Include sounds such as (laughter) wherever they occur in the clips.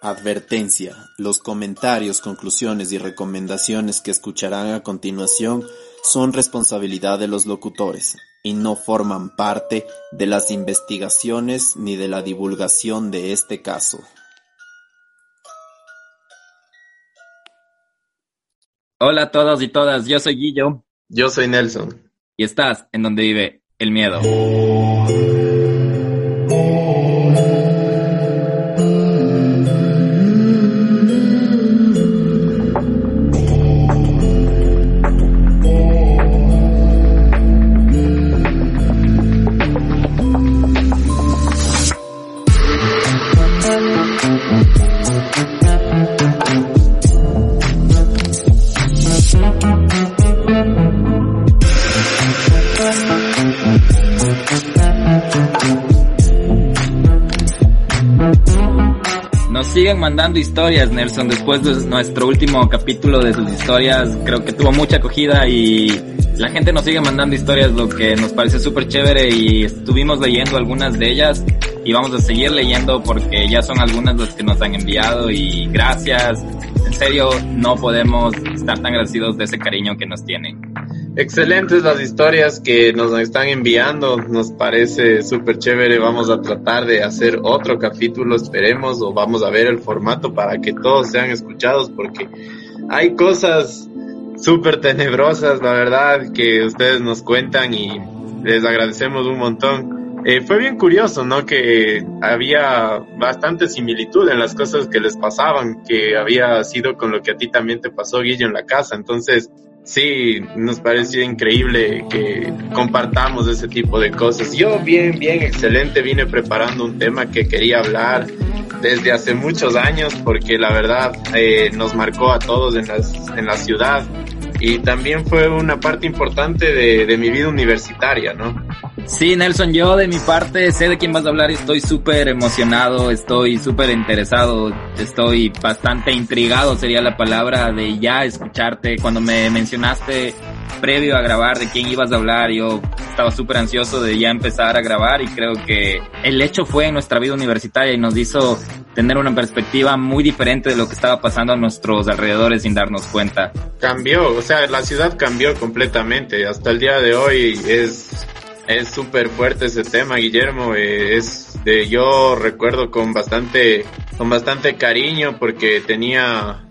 Advertencia: Los comentarios, conclusiones y recomendaciones que escucharán a continuación son responsabilidad de los locutores y no forman parte de las investigaciones ni de la divulgación de este caso. Hola a todos y todas, yo soy Guillo. Yo soy Nelson. Y estás en donde vive el miedo. Siguen mandando historias, Nelson. Después de nuestro último capítulo de sus historias, creo que tuvo mucha acogida y la gente nos sigue mandando historias, lo que nos parece súper chévere y estuvimos leyendo algunas de ellas y vamos a seguir leyendo porque ya son algunas las que nos han enviado y gracias. En serio, no podemos estar tan agradecidos de ese cariño que nos tienen. Excelentes las historias que nos están enviando, nos parece súper chévere, vamos a tratar de hacer otro capítulo, esperemos, o vamos a ver el formato para que todos sean escuchados, porque hay cosas súper tenebrosas, la verdad, que ustedes nos cuentan y les agradecemos un montón. Eh, fue bien curioso, ¿no? Que había bastante similitud en las cosas que les pasaban, que había sido con lo que a ti también te pasó, Guillo, en la casa. Entonces, Sí, nos pareció increíble que compartamos ese tipo de cosas. Yo bien, bien, excelente, vine preparando un tema que quería hablar desde hace muchos años porque la verdad eh, nos marcó a todos en, las, en la ciudad y también fue una parte importante de, de mi vida universitaria, ¿no? Sí, Nelson, yo de mi parte sé de quién vas a hablar estoy súper emocionado, estoy súper interesado, estoy bastante intrigado sería la palabra de ya escucharte. Cuando me mencionaste previo a grabar de quién ibas a hablar, yo estaba súper ansioso de ya empezar a grabar y creo que el hecho fue en nuestra vida universitaria y nos hizo tener una perspectiva muy diferente de lo que estaba pasando a nuestros alrededores sin darnos cuenta. Cambió, o sea, la ciudad cambió completamente. Hasta el día de hoy es es súper fuerte ese tema, Guillermo. Eh, es de, yo recuerdo con bastante, con bastante cariño porque tenía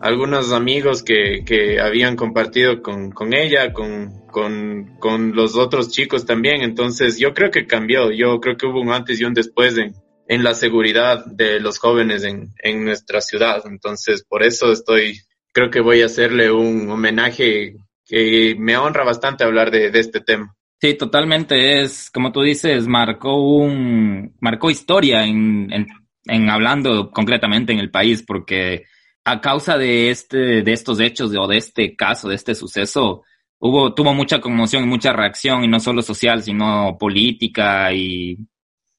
algunos amigos que, que habían compartido con, con ella, con, con, con, los otros chicos también. Entonces yo creo que cambió. Yo creo que hubo un antes y un después en, en la seguridad de los jóvenes en, en nuestra ciudad. Entonces por eso estoy, creo que voy a hacerle un homenaje que me honra bastante hablar de, este tema. Sí, totalmente. Es, como tú dices, marcó un, marcó historia en, en, en, hablando concretamente en el país, porque a causa de este, de estos hechos o de este caso, de este suceso, hubo, tuvo mucha conmoción y mucha reacción, y no solo social, sino política y,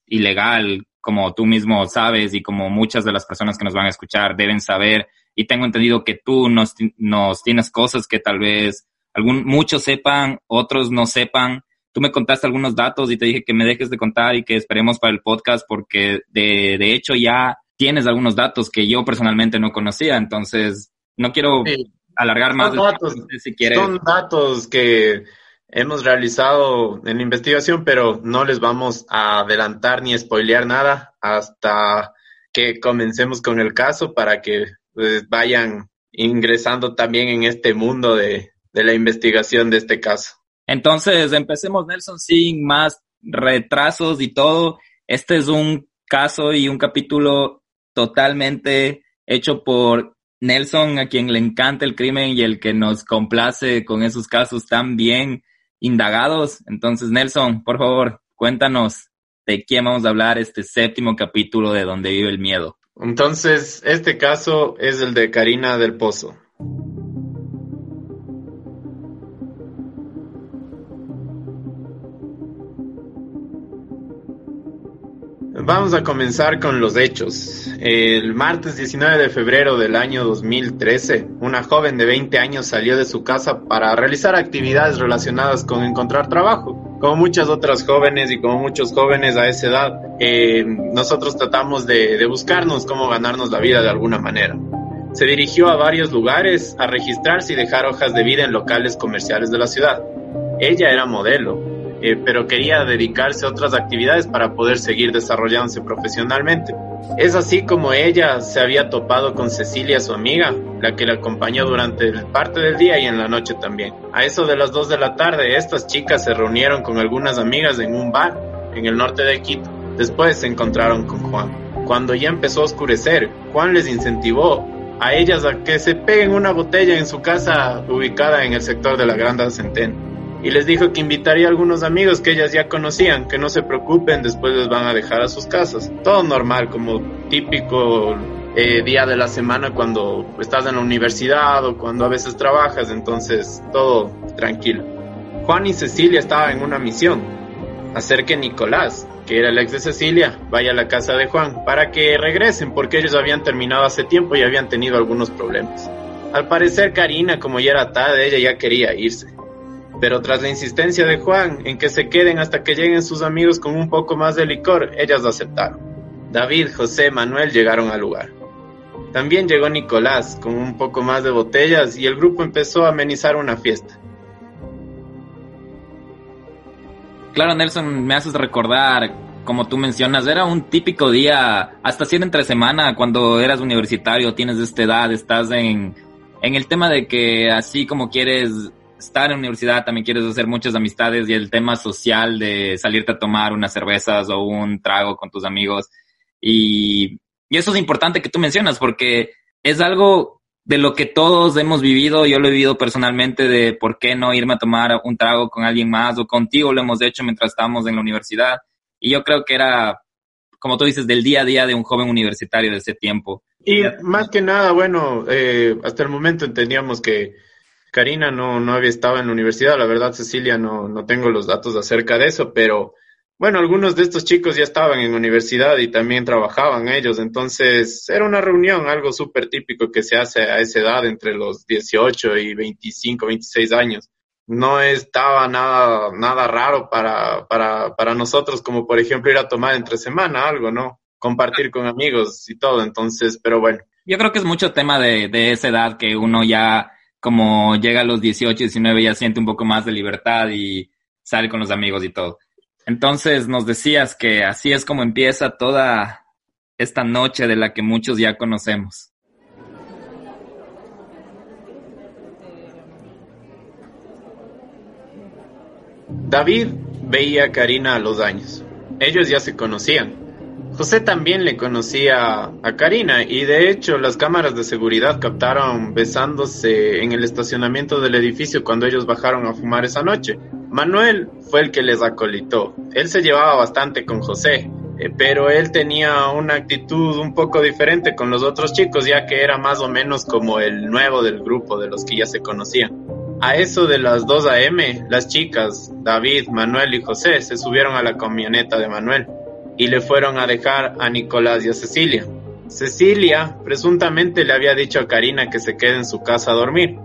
y legal, como tú mismo sabes y como muchas de las personas que nos van a escuchar deben saber. Y tengo entendido que tú nos, nos tienes cosas que tal vez algún, muchos sepan, otros no sepan tú me contaste algunos datos y te dije que me dejes de contar y que esperemos para el podcast porque de, de hecho ya tienes algunos datos que yo personalmente no conocía, entonces no quiero alargar más. Son datos, si quieres. son datos que hemos realizado en la investigación, pero no les vamos a adelantar ni spoilear nada hasta que comencemos con el caso para que pues, vayan ingresando también en este mundo de, de la investigación de este caso. Entonces, empecemos, Nelson, sin más retrasos y todo. Este es un caso y un capítulo totalmente hecho por Nelson, a quien le encanta el crimen y el que nos complace con esos casos tan bien indagados. Entonces, Nelson, por favor, cuéntanos de quién vamos a hablar este séptimo capítulo de Donde vive el miedo. Entonces, este caso es el de Karina del Pozo. Vamos a comenzar con los hechos. El martes 19 de febrero del año 2013, una joven de 20 años salió de su casa para realizar actividades relacionadas con encontrar trabajo. como muchas otras jóvenes y como muchos jóvenes a esa edad, eh, nosotros tratamos de, de buscarnos cómo ganarnos la vida de alguna manera. Se dirigió a varios lugares a registrarse y dejar hojas de vida en locales comerciales de la ciudad. Ella era modelo, eh, pero quería dedicarse a otras actividades para poder seguir desarrollándose profesionalmente. Es así como ella se había topado con Cecilia, su amiga, la que la acompañó durante parte del día y en la noche también. A eso de las 2 de la tarde, estas chicas se reunieron con algunas amigas en un bar en el norte de Quito. Después se encontraron con Juan. Cuando ya empezó a oscurecer, Juan les incentivó a ellas a que se peguen una botella en su casa ubicada en el sector de la Granda Centeno. Y les dijo que invitaría a algunos amigos que ellas ya conocían, que no se preocupen, después les van a dejar a sus casas. Todo normal, como típico eh, día de la semana cuando estás en la universidad o cuando a veces trabajas, entonces todo tranquilo. Juan y Cecilia estaban en una misión, hacer que Nicolás, que era el ex de Cecilia, vaya a la casa de Juan para que regresen porque ellos habían terminado hace tiempo y habían tenido algunos problemas. Al parecer Karina, como ya era tarde, ella ya quería irse. Pero tras la insistencia de Juan en que se queden hasta que lleguen sus amigos con un poco más de licor, ellas lo aceptaron. David, José, Manuel llegaron al lugar. También llegó Nicolás con un poco más de botellas y el grupo empezó a amenizar una fiesta. Claro, Nelson, me haces recordar, como tú mencionas, era un típico día, hasta si era entre semana, cuando eras universitario, tienes esta edad, estás en, en el tema de que así como quieres estar en la universidad, también quieres hacer muchas amistades y el tema social de salirte a tomar unas cervezas o un trago con tus amigos. Y, y eso es importante que tú mencionas porque es algo de lo que todos hemos vivido, yo lo he vivido personalmente, de por qué no irme a tomar un trago con alguien más o contigo lo hemos hecho mientras estábamos en la universidad. Y yo creo que era, como tú dices, del día a día de un joven universitario de ese tiempo. Y más que nada, bueno, eh, hasta el momento entendíamos que Karina no, no había estado en la universidad, la verdad Cecilia no, no tengo los datos acerca de eso, pero bueno, algunos de estos chicos ya estaban en universidad y también trabajaban ellos, entonces era una reunión, algo súper típico que se hace a esa edad entre los 18 y 25, 26 años. No estaba nada, nada raro para, para, para nosotros, como por ejemplo ir a tomar entre semana algo, ¿no? Compartir con amigos y todo, entonces, pero bueno. Yo creo que es mucho tema de, de esa edad que uno ya, como llega a los 18, 19, ya siente un poco más de libertad y sale con los amigos y todo. Entonces nos decías que así es como empieza toda esta noche de la que muchos ya conocemos. David veía a Karina a los años. Ellos ya se conocían. José también le conocía a Karina y de hecho las cámaras de seguridad captaron besándose en el estacionamiento del edificio cuando ellos bajaron a fumar esa noche. Manuel fue el que les acolitó. Él se llevaba bastante con José, eh, pero él tenía una actitud un poco diferente con los otros chicos, ya que era más o menos como el nuevo del grupo de los que ya se conocían. A eso de las 2 a.m., las chicas, David, Manuel y José, se subieron a la camioneta de Manuel y le fueron a dejar a Nicolás y a Cecilia. Cecilia presuntamente le había dicho a Karina que se quede en su casa a dormir,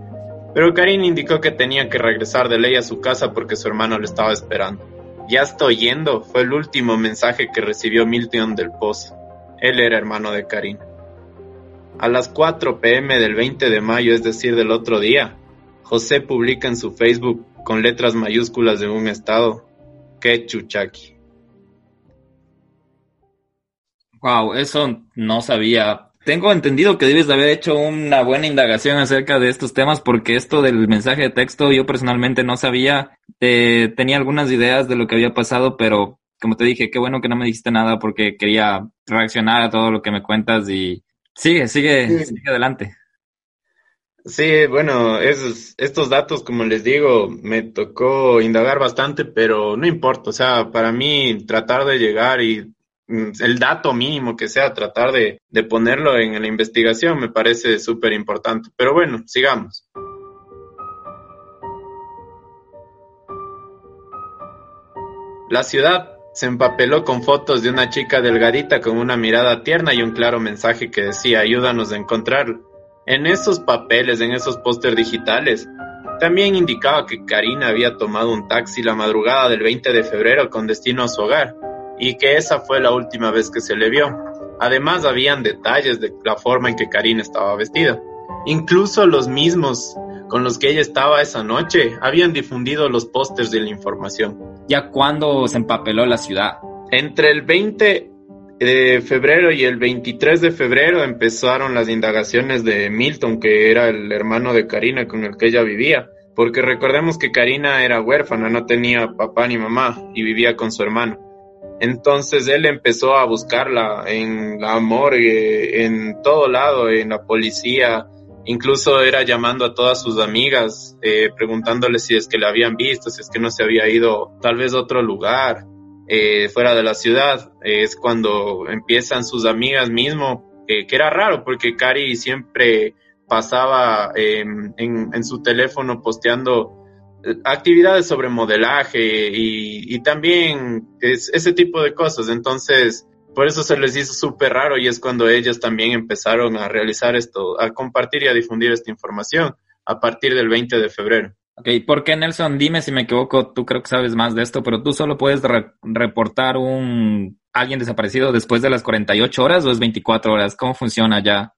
pero Karin indicó que tenía que regresar de ley a su casa porque su hermano le estaba esperando. Ya estoy yendo, fue el último mensaje que recibió Milton del Pozo. Él era hermano de Karin. A las 4 pm del 20 de mayo, es decir, del otro día, José publica en su Facebook con letras mayúsculas de un estado, que chuchaki. Wow, eso no sabía tengo entendido que debes de haber hecho una buena indagación acerca de estos temas porque esto del mensaje de texto yo personalmente no sabía. Eh, tenía algunas ideas de lo que había pasado, pero como te dije, qué bueno que no me dijiste nada porque quería reaccionar a todo lo que me cuentas y sigue, sigue, sigue adelante. Sí, bueno, esos, estos datos, como les digo, me tocó indagar bastante, pero no importa, o sea, para mí tratar de llegar y el dato mínimo que sea, tratar de, de ponerlo en la investigación me parece súper importante. Pero bueno, sigamos. La ciudad se empapeló con fotos de una chica delgadita con una mirada tierna y un claro mensaje que decía ayúdanos a encontrarlo. En esos papeles, en esos pósters digitales, También indicaba que Karina había tomado un taxi la madrugada del 20 de febrero con destino a su hogar y que esa fue la última vez que se le vio. Además, habían detalles de la forma en que Karina estaba vestida. Incluso los mismos con los que ella estaba esa noche habían difundido los pósters de la información. ¿Ya cuándo se empapeló la ciudad? Entre el 20 de febrero y el 23 de febrero empezaron las indagaciones de Milton, que era el hermano de Karina con el que ella vivía, porque recordemos que Karina era huérfana, no tenía papá ni mamá y vivía con su hermano. Entonces él empezó a buscarla en la morgue, en todo lado, en la policía, incluso era llamando a todas sus amigas, eh, preguntándole si es que la habían visto, si es que no se había ido tal vez a otro lugar. Eh, fuera de la ciudad, es cuando empiezan sus amigas mismo, que era raro porque Cari siempre pasaba em, en, su teléfono posteando actividades sobre modelaje y, también ese tipo de cosas. Entonces, por eso se les hizo súper raro y es cuando ellas también empezaron a realizar esto, a compartir y a difundir esta información a partir del 20 de febrero. Ok, ¿por qué Nelson? Dime si me equivoco, tú creo que sabes más de esto, pero tú solo puedes reportar un alguien desaparecido después de las 48 horas o es 24 horas? ¿Cómo funciona ya?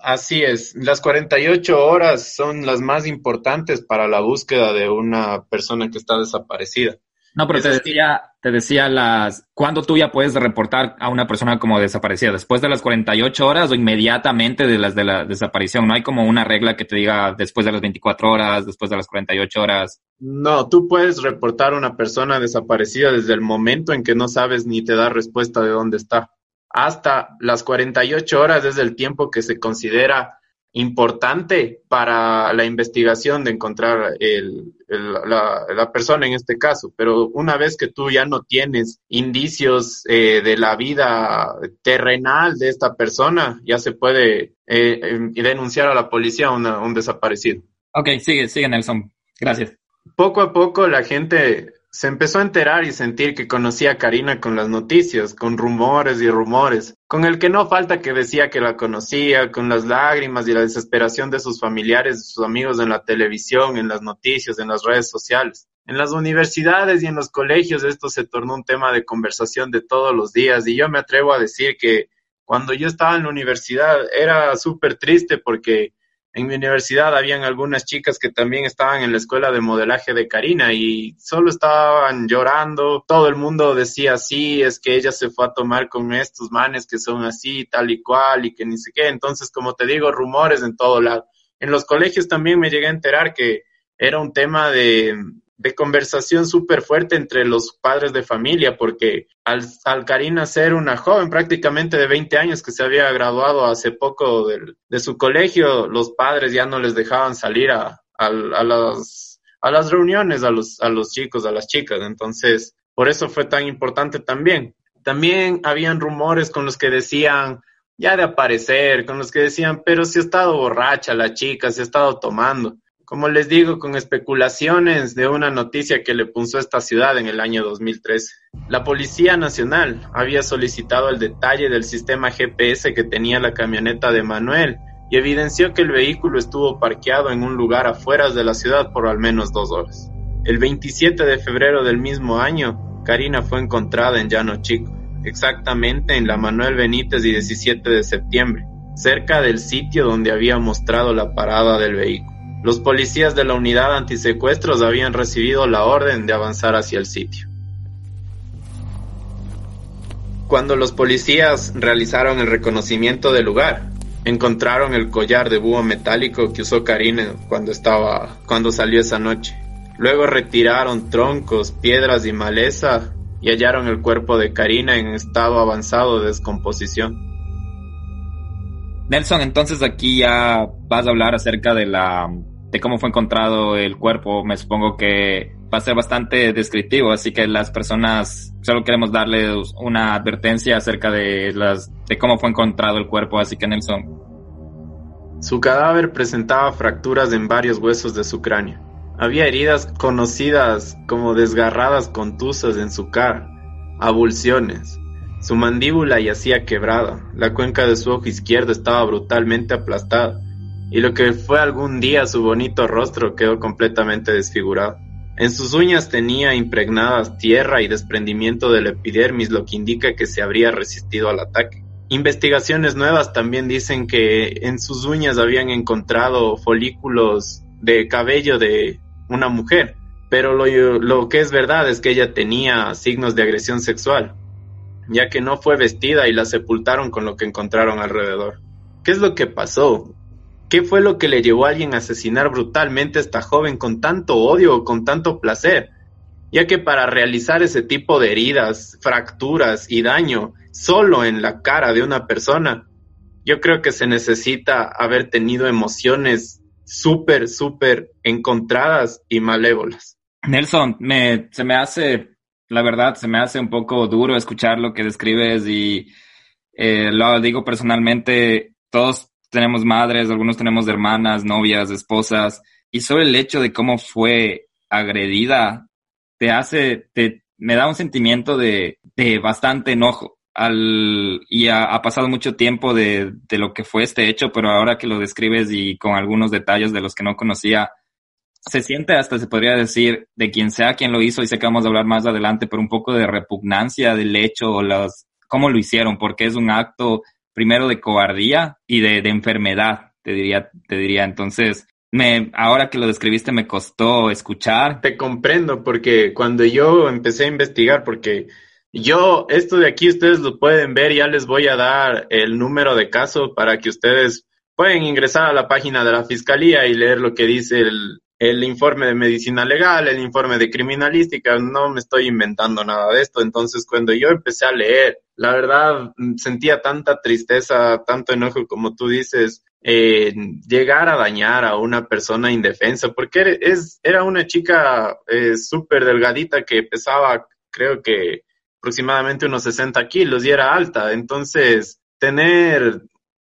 Así es, las 48 horas son las más importantes para la búsqueda de una persona que está desaparecida. No, pero te decía, te decía las, ¿cuándo tú ya puedes reportar a una persona como desaparecida? ¿Después de las 48 horas o inmediatamente de las de la desaparición? ¿No hay como una regla que te diga después de las 24 horas, después de las 48 horas? No, tú puedes reportar a una persona desaparecida desde el momento en que no sabes ni te da respuesta de dónde está. Hasta las 48 horas es el tiempo que se considera importante para la investigación de encontrar el, la, persona en este caso, pero una vez que tú ya no tienes indicios eh, de la vida terrenal de esta persona, ya se puede eh, em, denunciar a la policía un desaparecido. Ok, sigue, sigue Nelson. Gracias. Poco a poco la gente se empezó a enterar y sentir que conocía a Karina con las noticias, con rumores y rumores, con el que no falta que decía que la conocía, con las lágrimas y la desesperación de sus familiares, de sus amigos en la televisión, en las noticias, en las redes sociales. En las universidades y en los colegios esto se tornó un tema de conversación de todos los días y yo me atrevo a decir que cuando yo estaba en la universidad era súper triste porque en mi universidad habían algunas chicas que también estaban en la escuela de modelaje de Karina y solo estaban llorando. Todo el mundo decía, sí, es que ella se fue a tomar con estos manes que son así, tal y cual, y que ni sé qué. Entonces, como te digo, rumores en todo lado. En los colegios también me llegué a enterar que era un tema de, de conversación súper fuerte entre los padres de familia, porque al, al, Karina ser una joven prácticamente de 20 años que se había graduado hace poco de su colegio, los padres ya no les dejaban salir a, a, las, a las reuniones a los, a los chicos, a las chicas. Entonces, por eso fue tan importante también. También habían rumores con los que decían, ya de aparecer, con los que decían, pero si ha estado borracha la chica, si ha estado tomando como les digo, con especulaciones de una noticia que le puso esta ciudad en el año 2013. La Policía Nacional había solicitado el detalle del sistema GPS que tenía la camioneta de Manuel y evidenció que el vehículo estuvo parqueado en un lugar afuera de la ciudad por al menos dos horas. El 27 de febrero del mismo año, Karina fue encontrada en Llano Chico, exactamente en la Manuel Benítez y 17 de septiembre, cerca del sitio donde había mostrado la parada del vehículo. Los policías de la unidad antisecuestros habían recibido la orden de avanzar hacia el sitio. Cuando los policías realizaron el reconocimiento del lugar, encontraron el collar de búho metálico que usó Karina cuando estaba cuando salió esa noche. Luego retiraron troncos, piedras y maleza y hallaron el cuerpo de Karina en estado avanzado de descomposición. Nelson, entonces aquí ya vas a hablar acerca de la de cómo fue encontrado el cuerpo. Me supongo que va a ser bastante descriptivo, así que las personas solo queremos darles una advertencia acerca de las de cómo fue encontrado el cuerpo, así que Nelson. Su cadáver presentaba fracturas en varios huesos de su cráneo. Había heridas conocidas como desgarradas contusas en su cara, abulsiones, su mandíbula yacía quebrada, la cuenca de su ojo izquierdo estaba brutalmente aplastada, y lo que fue algún día su bonito rostro quedó completamente desfigurado. En sus uñas tenía impregnadas tierra y desprendimiento del epidermis, lo que indica que se habría resistido al ataque. Investigaciones nuevas también dicen que en sus uñas habían encontrado folículos de cabello de una mujer, pero lo, lo, que es verdad es que ella tenía signos de agresión sexual, ya que no fue vestida y la sepultaron con lo que encontraron alrededor. ¿Qué es lo que pasó? ¿Qué fue lo que le llevó a alguien a asesinar brutalmente a esta joven con tanto odio o con tanto placer? Ya que para realizar ese tipo de heridas, fracturas y daño solo en la cara de una persona, yo creo que se necesita haber tenido emociones súper, súper encontradas y malévolas. Nelson, se me hace, la verdad, se me hace un poco duro escuchar lo que describes y eh, lo digo personalmente, todos tenemos madres, algunos tenemos hermanas, novias, esposas, y solo el hecho de cómo fue agredida te hace, te, me da un sentimiento de, de bastante enojo al, y ha, pasado mucho tiempo de, de, lo que fue este hecho, pero ahora que lo describes y con algunos detalles de los que no conocía, se siente hasta, se podría decir, de quien sea quien lo hizo, y sé que vamos a hablar más adelante, pero un poco de repugnancia del hecho o los, cómo lo hicieron, porque es un acto primero de cobardía y de, de enfermedad, te diría, te diría. Entonces, me, ahora que lo describiste me costó escuchar. Te comprendo, porque cuando yo empecé a investigar, porque yo, esto de aquí ustedes lo pueden ver, ya les voy a dar el número de caso para que ustedes pueden ingresar a la página de la fiscalía y leer lo que dice el, el informe de medicina legal, el informe de criminalística, no me estoy inventando nada de esto. Entonces, cuando yo empecé a leer, la verdad sentía tanta tristeza, tanto enojo como tú dices, eh, llegar a dañar a una persona indefensa, porque es, era una chica eh, súper delgadita que pesaba, creo que aproximadamente unos 60 kilos y era alta. Entonces, tener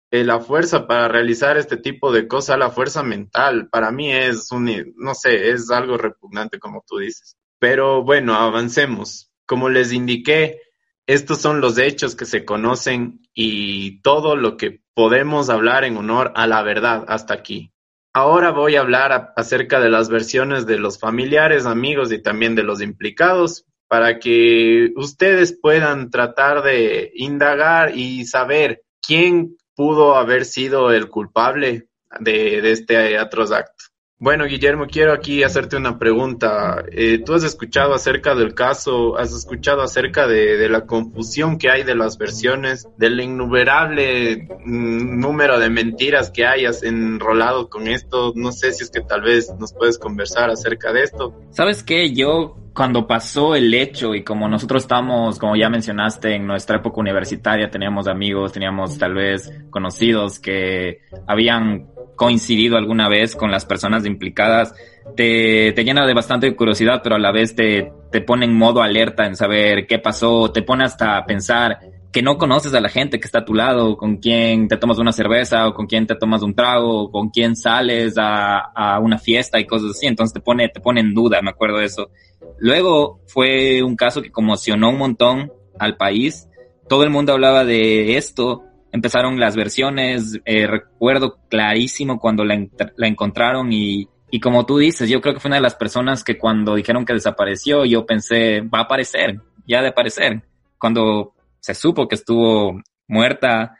eh, la fuerza para realizar este tipo de cosas, la fuerza mental, para mí es no sé, es algo repugnante como tú dices. Pero bueno, avancemos. Como les indiqué, estos son los hechos que se conocen y todo lo que podemos hablar en honor a la verdad hasta aquí. Ahora voy a hablar acerca de las versiones de los familiares, amigos y también de los implicados, para que ustedes puedan tratar de indagar y saber quién pudo haber sido el culpable de, este atroz acto. Bueno, Guillermo, quiero aquí hacerte una pregunta. Eh, ¿Tú has escuchado acerca del caso, has escuchado acerca de, la confusión que hay de las versiones, del innumerable mm, número de mentiras que hayas enrolado con esto? No sé si es que tal vez nos puedes conversar acerca de esto. ¿Sabes qué? Yo cuando pasó el hecho y como nosotros estamos, como ya mencionaste, en nuestra época universitaria, teníamos amigos, teníamos tal vez conocidos que habían coincidido alguna vez con las personas implicadas, te, te llena de bastante curiosidad, pero a la vez te, te pone en modo alerta en saber qué pasó, te pone hasta a pensar que no conoces a la gente que está a tu lado, con quién te tomas una cerveza o con quién te tomas un trago o con quién sales a, a una fiesta y cosas así. Entonces te pone, te pone en duda, me acuerdo de eso. Luego fue un caso que conmocionó un montón al país. Todo el mundo hablaba de esto empezaron las versiones, eh, recuerdo clarísimo cuando la, la encontraron y, y, como tú dices, yo creo que fue una de las personas que cuando dijeron que desapareció, yo pensé, va a aparecer, ya de aparecer. Cuando se supo que estuvo muerta,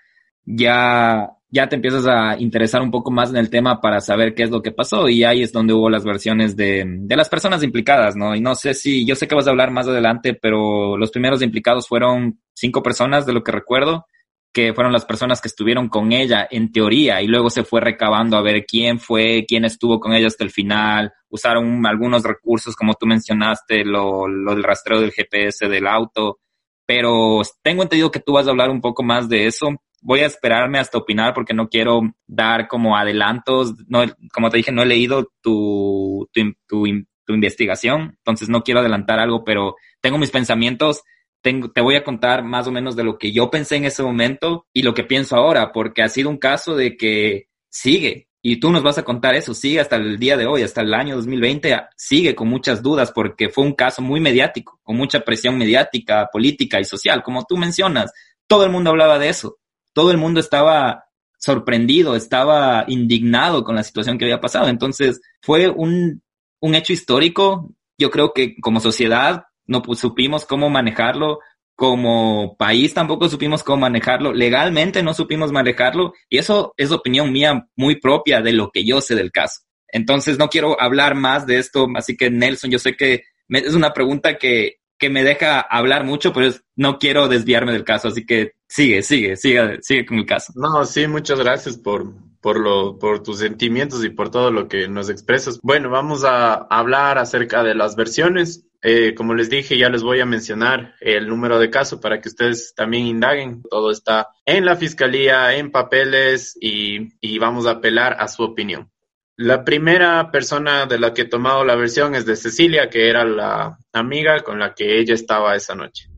ya, ya te empiezas a interesar un poco más en el tema para saber qué es lo que pasó y ahí es donde hubo las versiones de, de las personas implicadas, ¿no? Y no sé si, yo sé que vas a hablar más adelante, pero los primeros implicados fueron cinco personas de lo que recuerdo que fueron las personas que estuvieron con ella en teoría y luego se fue recabando a ver quién fue, quién estuvo con ella hasta el final. Usaron algunos recursos, como tú mencionaste, lo, lo del rastreo del GPS del auto, pero tengo entendido que tú vas a hablar un poco más de eso. Voy a esperarme hasta opinar porque no quiero dar como adelantos. No, como te dije, no he leído tu, tu, tu, tu investigación, entonces no quiero adelantar algo, pero tengo mis pensamientos te voy a contar más o menos de lo que yo pensé en ese momento y lo que pienso ahora, porque ha sido un caso de que sigue. Y tú nos vas a contar eso, sigue hasta el día de hoy, hasta el año 2020, sigue con muchas dudas porque fue un caso muy mediático, con mucha presión mediática, política y social, como tú mencionas. Todo el mundo hablaba de eso, todo el mundo estaba sorprendido, estaba indignado con la situación que había pasado. Entonces fue un, un hecho histórico. Yo creo que como sociedad no supimos cómo manejarlo, como país tampoco supimos cómo manejarlo, legalmente no supimos manejarlo y eso es opinión mía muy propia de lo que yo sé del caso. Entonces no quiero hablar más de esto, así que Nelson, yo sé que es una pregunta que, que me deja hablar mucho, pero no quiero desviarme del caso, así que sigue, sigue, sigue, sigue con el caso. No, sí, muchas gracias por, por, lo, por tus sentimientos y por todo lo que nos expresas. Bueno, vamos a hablar acerca de las versiones. Eh, como les dije, ya les voy a mencionar el número de caso para que ustedes también indaguen. Todo está en la fiscalía, en papeles y, y vamos a apelar a su opinión. La primera persona de la que he tomado la versión es de Cecilia, que era la amiga con la que ella estaba esa noche.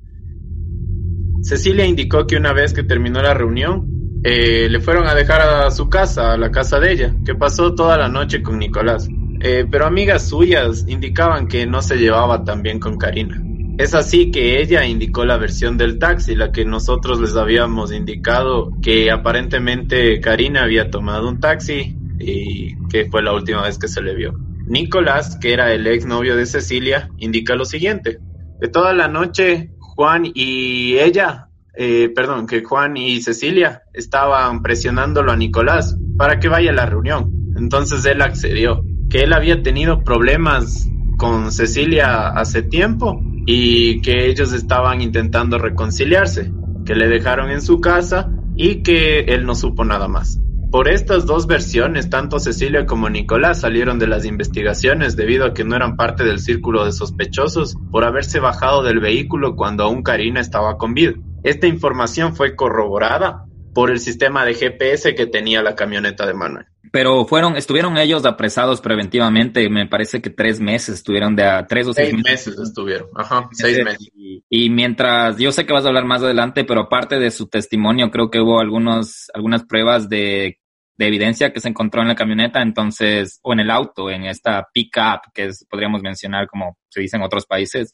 Cecilia indicó que una vez que terminó la reunión, eh, le fueron a dejar a su casa, a la casa de ella, que pasó toda la noche con Nicolás. Eh, pero amigas suyas indicaban que no se llevaba tan bien con Karina. Es así que ella indicó la versión del taxi, la que nosotros les habíamos indicado que aparentemente Karina había tomado un taxi y que fue la última vez que se le vio. Nicolás, que era el ex novio de Cecilia, indica lo siguiente. De toda la noche, Juan y ella, eh, perdón, que Juan y Cecilia estaban presionándolo a Nicolás para que vaya a la reunión. Entonces él accedió que él había tenido problemas con Cecilia hace tiempo y que ellos estaban intentando reconciliarse, que le dejaron en su casa y que él no supo nada más. Por estas dos versiones, tanto Cecilia como Nicolás salieron de las investigaciones debido a que no eran parte del círculo de sospechosos por haberse bajado del vehículo cuando aún Karina estaba con vida. Esta información fue corroborada por el sistema de GPS que tenía la camioneta de Manuel pero fueron, estuvieron ellos apresados preventivamente, me parece que tres meses estuvieron de a tres o seis, seis meses. estuvieron, ajá, seis meses. Y, mientras, yo sé que vas a hablar más adelante, pero aparte de su testimonio, creo que hubo algunos, algunas pruebas de, de evidencia que se encontró en la camioneta, entonces, o en el auto, en esta pick-up, que es, podríamos mencionar como se dice en otros países,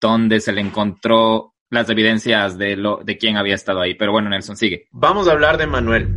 donde se le encontró las evidencias de lo, de quién había estado ahí. Pero bueno, Nelson, sigue. Vamos a hablar de Manuel.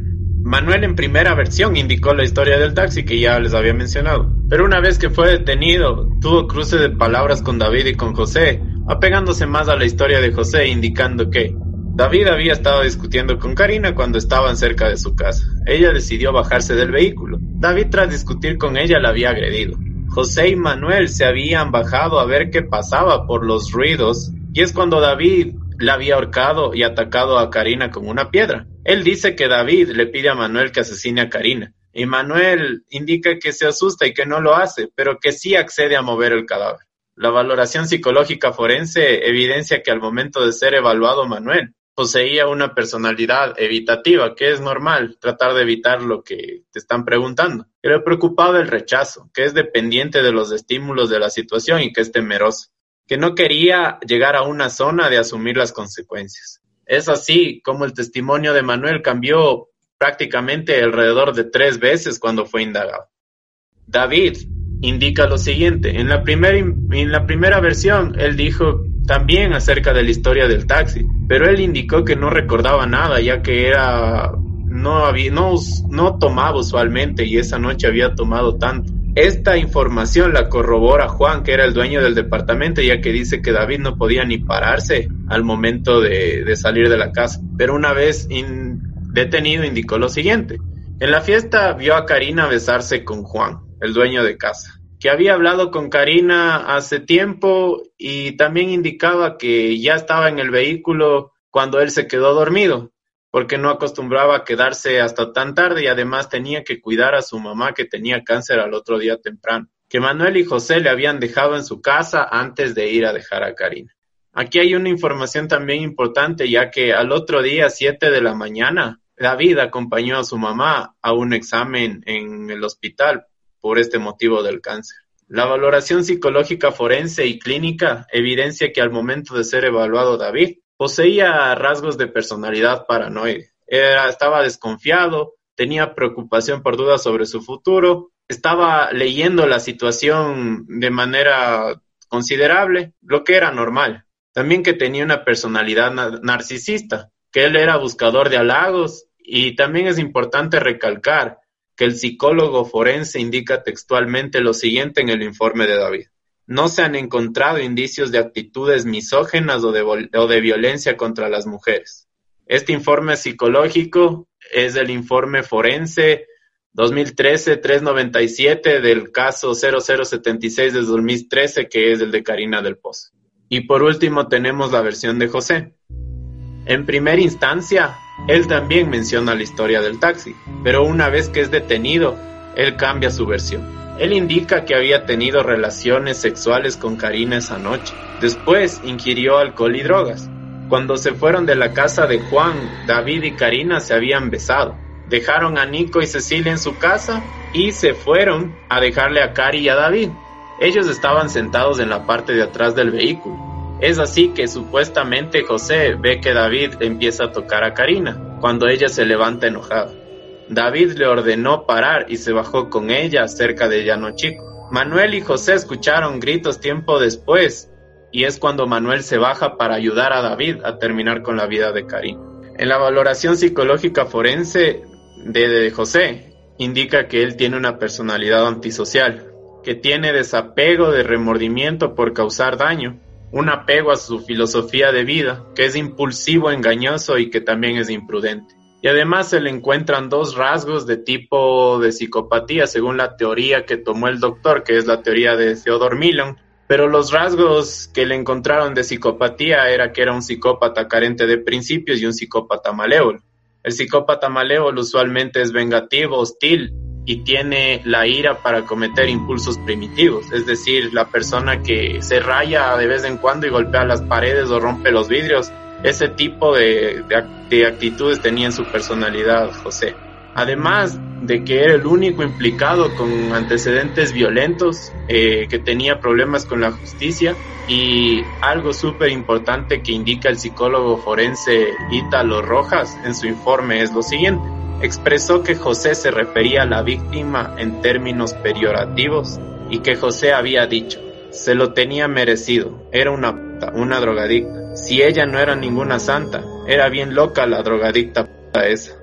Manuel en primera versión indicó la historia del taxi que ya les había mencionado, pero una vez que fue detenido, tuvo cruce de palabras con David y con José, apegándose más a la historia de José, indicando que David había estado discutiendo con Karina cuando estaban cerca de su casa. Ella decidió bajarse del vehículo. David tras discutir con ella la había agredido. José y Manuel se habían bajado a ver qué pasaba por los ruidos y es cuando David la había ahorcado y atacado a Karina con una piedra. Él dice que David le pide a Manuel que asesine a Karina. Y Manuel indica que se asusta y que no lo hace, pero que sí accede a mover el cadáver. La valoración psicológica forense evidencia que al momento de ser evaluado Manuel poseía una personalidad evitativa, que es normal tratar de evitar lo que te están preguntando. Pero preocupado del rechazo, que es dependiente de los estímulos de la situación y que es temeroso, que no quería llegar a una zona de asumir las consecuencias. Es así como el testimonio de Manuel cambió prácticamente alrededor de tres veces cuando fue indagado. David indica lo siguiente, en la, primera, versión él dijo también acerca de la historia del taxi, pero él indicó que no recordaba nada ya que no tomaba usualmente y esa noche había tomado tanto. Esta información la corrobora Juan, que era el dueño del departamento, ya que dice que David no podía ni pararse al momento de, salir de la casa. Pero una vez detenido indicó lo siguiente. En la fiesta vio a Karina besarse con Juan, el dueño de casa, que había hablado con Karina hace tiempo y también indicaba que ya estaba en el vehículo cuando él se quedó dormido porque no acostumbraba a quedarse hasta tan tarde y además tenía que cuidar a su mamá que tenía cáncer al otro día temprano, que Manuel y José le habían dejado en su casa antes de ir a dejar a Karina. Aquí hay una información también importante, ya que al otro día, 7 de la mañana, David acompañó a su mamá a un examen en el hospital por este motivo del cáncer. La valoración psicológica forense y clínica evidencia que al momento de ser evaluado David Poseía rasgos de personalidad paranoide. estaba desconfiado, tenía preocupación por dudas sobre su futuro, estaba leyendo la situación de manera considerable, lo que era normal. También que tenía una personalidad narcisista, que él era buscador de halagos Y también es importante recalcar que el psicólogo forense indica textualmente lo siguiente en el informe de David. No se han encontrado indicios de actitudes misógenas o de, violencia contra las mujeres. Este informe psicológico es el informe forense 2013-397 del caso 0076 de 2013, que es el de Karina del Pozo. Y por último tenemos la versión de José. En primera instancia, él también menciona la historia del taxi, pero una vez que es detenido, él cambia su versión. Él indica que había tenido relaciones sexuales con Karina esa noche. Después ingirió alcohol y drogas. Cuando se fueron de la casa de Juan, David y Karina se habían besado. Dejaron a Nico y Cecilia en su casa y se fueron a dejarle a Cari y a David. Ellos estaban sentados en la parte de atrás del vehículo. Es así que supuestamente José ve que David empieza a tocar a Karina, cuando ella se levanta enojada. David le ordenó parar y se bajó con ella cerca de Llano Chico. Manuel y José escucharon gritos tiempo después, y es cuando Manuel se baja para ayudar a David a terminar con la vida de Karina. En la valoración psicológica forense de, de José, indica que él tiene una personalidad antisocial, que tiene desapego de remordimiento por causar daño, un apego a su filosofía de vida, que es impulsivo, engañoso y que también es imprudente. Y además se le encuentran dos rasgos de tipo de psicopatía, según la teoría que tomó el doctor, que es la teoría de Theodore Millon. Pero los rasgos que le encontraron de psicopatía era que era un psicópata carente de principios y un psicópata malévolo. El psicópata malévolo usualmente es vengativo, hostil, y tiene la ira para cometer impulsos primitivos, es decir, la persona que se raya de vez en cuando y golpea las paredes o rompe los vidrios, ese tipo de, de, actitudes tenía en su personalidad José. Además de que era el único implicado con antecedentes violentos, eh, que tenía problemas con la justicia y algo súper importante que indica el psicólogo forense Ítalo Rojas en su informe es lo siguiente expresó que José se refería a la víctima en términos peyorativos y que José había dicho, se lo tenía merecido, era una una drogadicta. Si ella no era ninguna santa, era bien loca la drogadicta esa.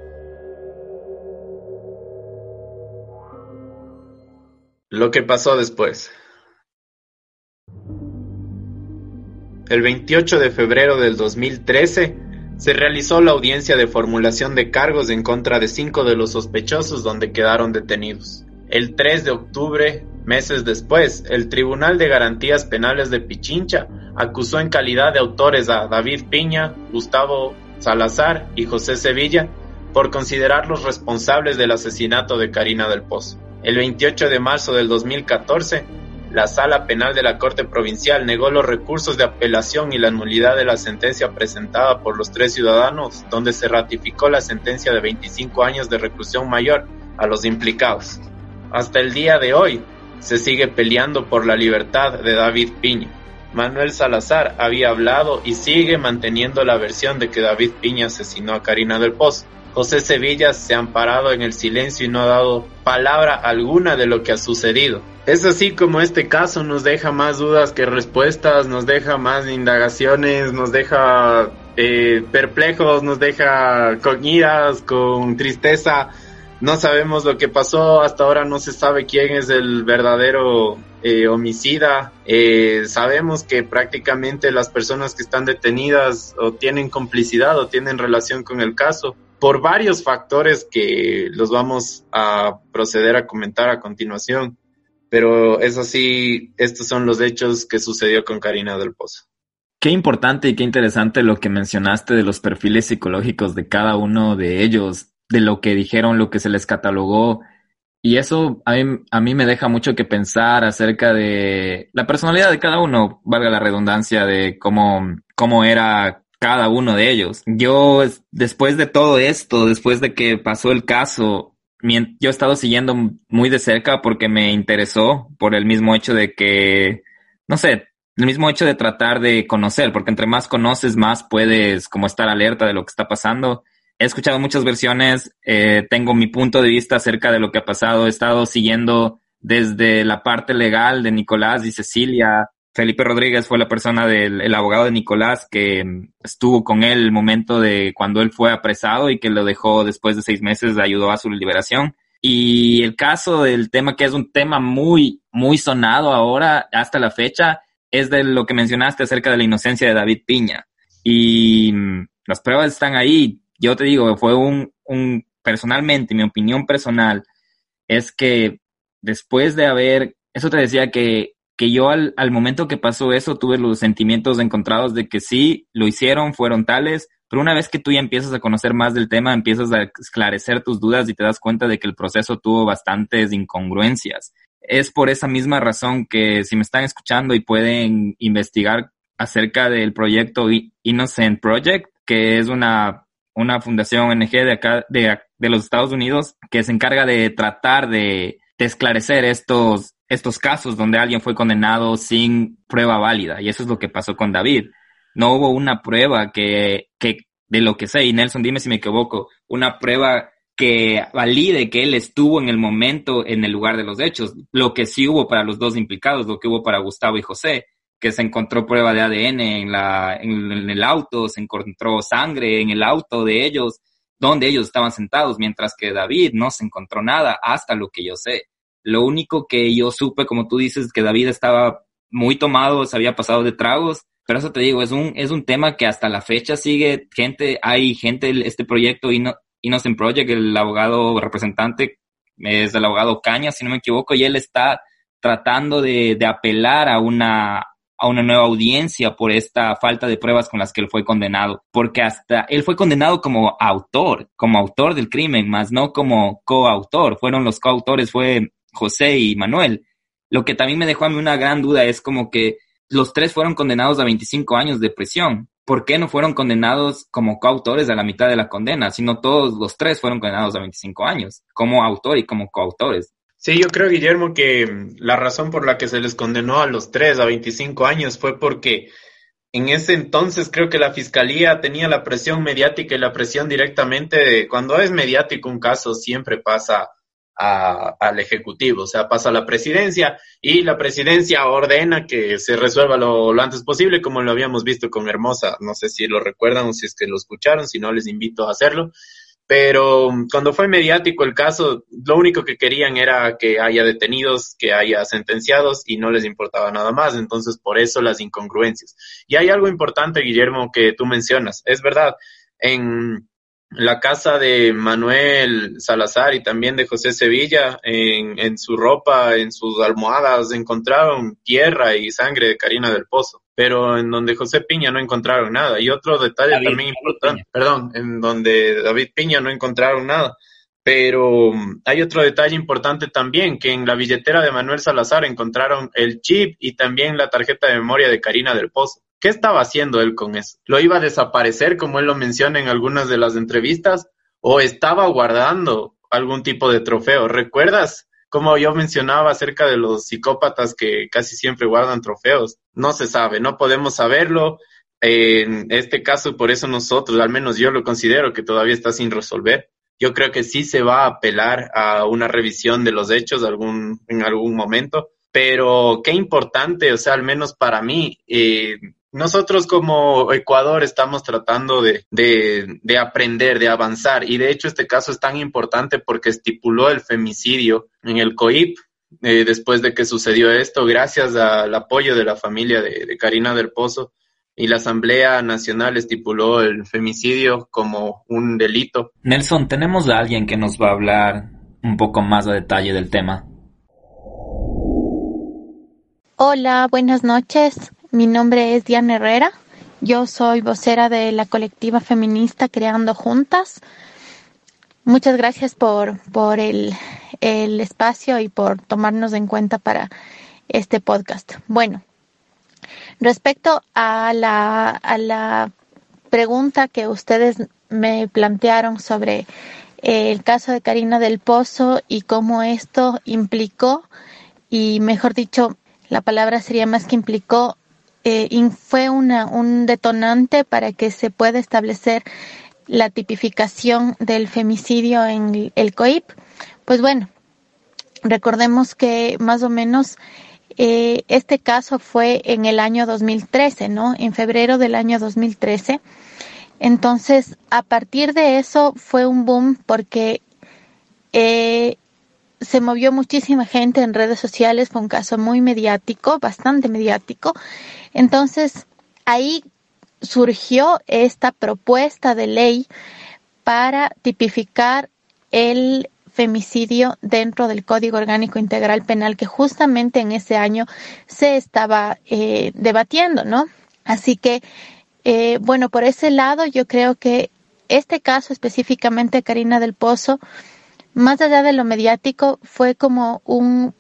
Lo que pasó después. El 28 de febrero del 2013, se realizó la audiencia de formulación de cargos en contra de cinco de los sospechosos donde quedaron detenidos. El 3 de octubre, meses después, el Tribunal de Garantías Penales de Pichincha acusó en calidad de autores a David Piña, Gustavo Salazar y José Sevilla por considerarlos responsables del asesinato de Karina del Pozo. El 28 de marzo del 2014, la Sala Penal de la Corte Provincial negó los recursos de apelación y la nulidad de la sentencia presentada por los tres ciudadanos, donde se ratificó la sentencia de 25 años de reclusión mayor a los implicados. Hasta el día de hoy, se sigue peleando por la libertad de David Piña. Manuel Salazar había hablado y sigue manteniendo la versión de que David Piña asesinó a Karina del Pozo. José Sevilla se ha amparado en el silencio y no ha dado palabra alguna de lo que ha sucedido. Es así como este caso nos deja más dudas que respuestas, nos deja más indagaciones, nos deja eh, perplejos, nos deja con iras, con tristeza. No sabemos lo que pasó, hasta ahora no se sabe quién es el verdadero eh, homicida. Eh, sabemos que prácticamente las personas que están detenidas o tienen complicidad o tienen relación con el caso por varios factores que los vamos a proceder a comentar a continuación. Pero es así, estos son los hechos que sucedió con Karina del Pozo. Qué importante y qué interesante lo que mencionaste de los perfiles psicológicos de cada uno de ellos, de lo que dijeron, lo que se les catalogó. Y eso a mí, a mí me deja mucho que pensar acerca de la personalidad de cada uno, valga la redundancia, de cómo, cómo era cada uno de ellos. Yo, después de todo esto, después de que pasó el caso, yo he estado siguiendo muy de cerca porque me interesó por el mismo hecho de que, no sé, el mismo hecho de tratar de conocer, porque entre más conoces, más puedes como estar alerta de lo que está pasando. He escuchado muchas versiones, eh, tengo mi punto de vista acerca de lo que ha pasado, he estado siguiendo desde la parte legal de Nicolás y Cecilia, Felipe Rodríguez fue la persona del el abogado de Nicolás que estuvo con él el momento de cuando él fue apresado y que lo dejó después de seis meses, ayudó a su liberación. Y el caso del tema, que es un tema muy, muy sonado ahora hasta la fecha, es de lo que mencionaste acerca de la inocencia de David Piña. Y mm, las pruebas están ahí. Yo te digo, fue un, personalmente, mi opinión personal es que después de haber, eso te decía que, que yo al, al momento que pasó eso tuve los sentimientos encontrados de que sí, lo hicieron, fueron tales, pero una vez que tú ya empiezas a conocer más del tema, empiezas a esclarecer tus dudas y te das cuenta de que el proceso tuvo bastantes incongruencias. Es por esa misma razón que si me están escuchando y pueden investigar acerca del proyecto Innocent Project, que es una, una fundación ONG de acá, de, de los Estados Unidos, que se encarga de tratar de, de esclarecer estos, estos casos donde alguien fue condenado sin prueba válida. Y eso es lo que pasó con David. No hubo una prueba que, que de lo que sé, y Nelson, dime si me equivoco, una prueba que valide que él estuvo en el momento, en el lugar de los hechos. Lo que sí hubo para los dos implicados, lo que hubo para Gustavo y José, que se encontró prueba de ADN en, la, en el auto, se encontró sangre en el auto de ellos, donde ellos estaban sentados, mientras que David no se encontró nada, hasta lo que yo sé. Lo único que yo supe, como tú dices, que David estaba muy tomado, se había pasado de tragos, pero eso te digo, es un, es un tema que hasta la fecha sigue gente, hay gente, este proyecto Innocent Project, el abogado representante es el abogado Caña, si no me equivoco, y él está tratando de, de apelar a una, a una nueva audiencia por esta falta de pruebas con las que él fue condenado, porque hasta él fue condenado como autor, como autor del crimen, más no como coautor. Fueron los coautores, fue José y Manuel. Lo que también me dejó a mí una gran duda es como que los tres fueron condenados a 25 años de prisión. ¿Por qué no fueron condenados como coautores a la mitad de la condena, sino todos los tres fueron condenados a 25 años, como autor y como coautores? Sí, yo creo, Guillermo, que la razón por la que se les condenó a los tres a 25 años fue porque en ese entonces creo que la fiscalía tenía la presión mediática y la presión directamente de cuando es mediático un caso siempre pasa al ejecutivo, o sea, pasa a la presidencia y la presidencia ordena que se resuelva lo, lo antes posible, como lo habíamos visto con Hermosa. No sé si lo recuerdan o si es que lo escucharon, si no les invito a hacerlo pero cuando fue mediático el caso, lo único que querían era que haya detenidos, que haya sentenciados y no les importaba nada más. Entonces, por eso las incongruencias. Y hay algo importante, Guillermo, que tú mencionas. Es verdad, en la casa de Manuel Salazar y también de José Sevilla, en, en, su ropa, en sus almohadas, encontraron tierra y sangre de Karina del Pozo. Pero en donde José Piña no encontraron nada. Y otro detalle David, también importante, perdón, en donde David Piña no encontraron nada. Pero mm, hay otro detalle importante también, que en la billetera de Manuel Salazar encontraron el chip y también la tarjeta de memoria de Karina del Pozo. ¿Qué estaba haciendo él con eso? ¿Lo iba a desaparecer, como él lo menciona en algunas de las entrevistas? ¿O estaba guardando algún tipo de trofeo? ¿Recuerdas como yo mencionaba acerca de los psicópatas que casi siempre guardan trofeos? No se sabe, no podemos saberlo. En este caso, por eso nosotros, al menos yo lo considero que todavía está sin resolver. Yo creo que sí se va a apelar a una revisión de los hechos en algún momento, pero qué importante, o sea, al menos para mí, eh, nosotros como Ecuador estamos tratando de, de, de, aprender, de avanzar, y de hecho este caso es tan importante porque estipuló el femicidio en el COIP eh, después de que sucedió esto, gracias al apoyo de la familia de, de Karina del Pozo y la Asamblea Nacional estipuló el femicidio como un delito. Nelson, tenemos a alguien que nos va a hablar un poco más a detalle del tema. Hola, buenas noches. Mi nombre es Diana Herrera. Yo soy vocera de la colectiva feminista Creando Juntas. Muchas gracias por, por el, el espacio y por tomarnos en cuenta para este podcast. Bueno, respecto a la, a la pregunta que ustedes me plantearon sobre el caso de Karina del Pozo y cómo esto implicó, y mejor dicho, la palabra sería más que implicó, eh, fue una, un detonante para que se pueda establecer la tipificación del femicidio en el COIP. Pues bueno, recordemos que más o menos Eh, este caso fue en el año 2013, ¿no? En febrero del año 2013. Entonces, a partir de eso fue un boom porque eh, se movió muchísima gente en redes sociales, fue un caso muy mediático, bastante mediático. Entonces, ahí surgió esta propuesta de ley para tipificar el femicidio dentro del Código Orgánico Integral Penal que justamente en ese año se estaba eh, debatiendo, ¿no? Así que, eh, bueno, por ese lado yo creo que este caso específicamente, Karina del Pozo, más allá de lo mediático, fue como un,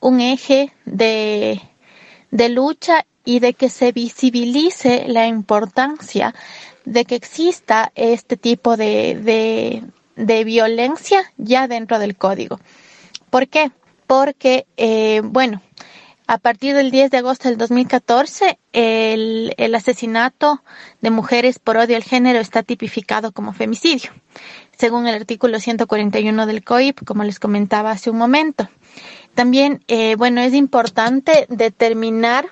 un eje de, de lucha y de que se visibilice la importancia de que exista este tipo de, de, violencia ya dentro del código. ¿Por qué? Porque, eh, bueno, a partir del 10 de agosto del 2014, el, el asesinato de mujeres por odio al género está tipificado como femicidio, según el artículo 141 del COIP, como les comentaba hace un momento. También, eh, bueno, es importante determinar